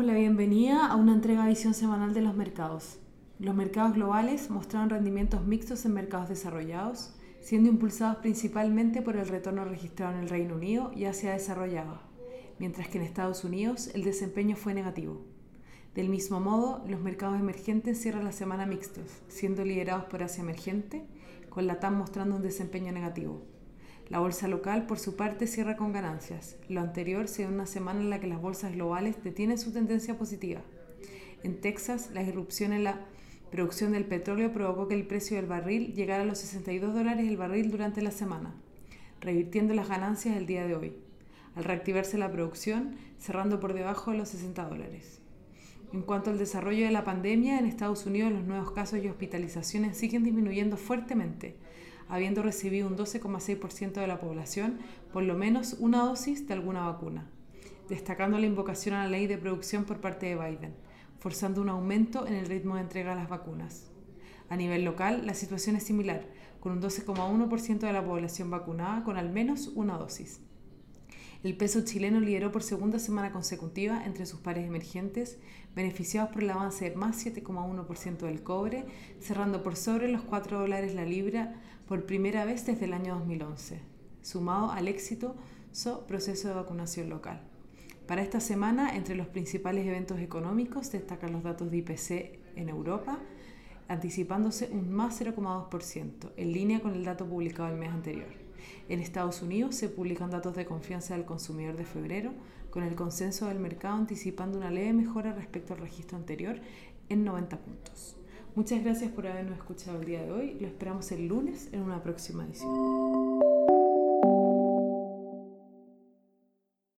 damos la bienvenida a una entrega de visión semanal de los mercados. Los mercados globales mostraron rendimientos mixtos en mercados desarrollados, siendo impulsados principalmente por el retorno registrado en el Reino Unido y Asia desarrollado, mientras que en Estados Unidos el desempeño fue negativo. Del mismo modo, los mercados emergentes cierran la semana mixtos, siendo liderados por Asia emergente, con la TAM mostrando un desempeño negativo. La bolsa local, por su parte, cierra con ganancias. Lo anterior se una semana en la que las bolsas globales detienen su tendencia positiva. En Texas, la irrupción en la producción del petróleo provocó que el precio del barril llegara a los 62 dólares el barril durante la semana, revirtiendo las ganancias el día de hoy, al reactivarse la producción, cerrando por debajo de los 60 dólares. En cuanto al desarrollo de la pandemia, en Estados Unidos los nuevos casos y hospitalizaciones siguen disminuyendo fuertemente, habiendo recibido un 12,6% de la población por lo menos una dosis de alguna vacuna, destacando la invocación a la ley de producción por parte de Biden, forzando un aumento en el ritmo de entrega de las vacunas. A nivel local, la situación es similar, con un 12,1% de la población vacunada con al menos una dosis. El peso chileno lideró por segunda semana consecutiva entre sus pares emergentes, beneficiados por el avance de más 7,1% del cobre, cerrando por sobre los 4 dólares la libra por primera vez desde el año 2011, sumado al éxito su proceso de vacunación local. Para esta semana, entre los principales eventos económicos destacan los datos de IPC en Europa, anticipándose un más 0,2%, en línea con el dato publicado el mes anterior. En Estados Unidos se publican datos de confianza del consumidor de febrero, con el consenso del mercado anticipando una leve mejora respecto al registro anterior en 90 puntos. Muchas gracias por habernos escuchado el día de hoy. Lo esperamos el lunes en una próxima edición.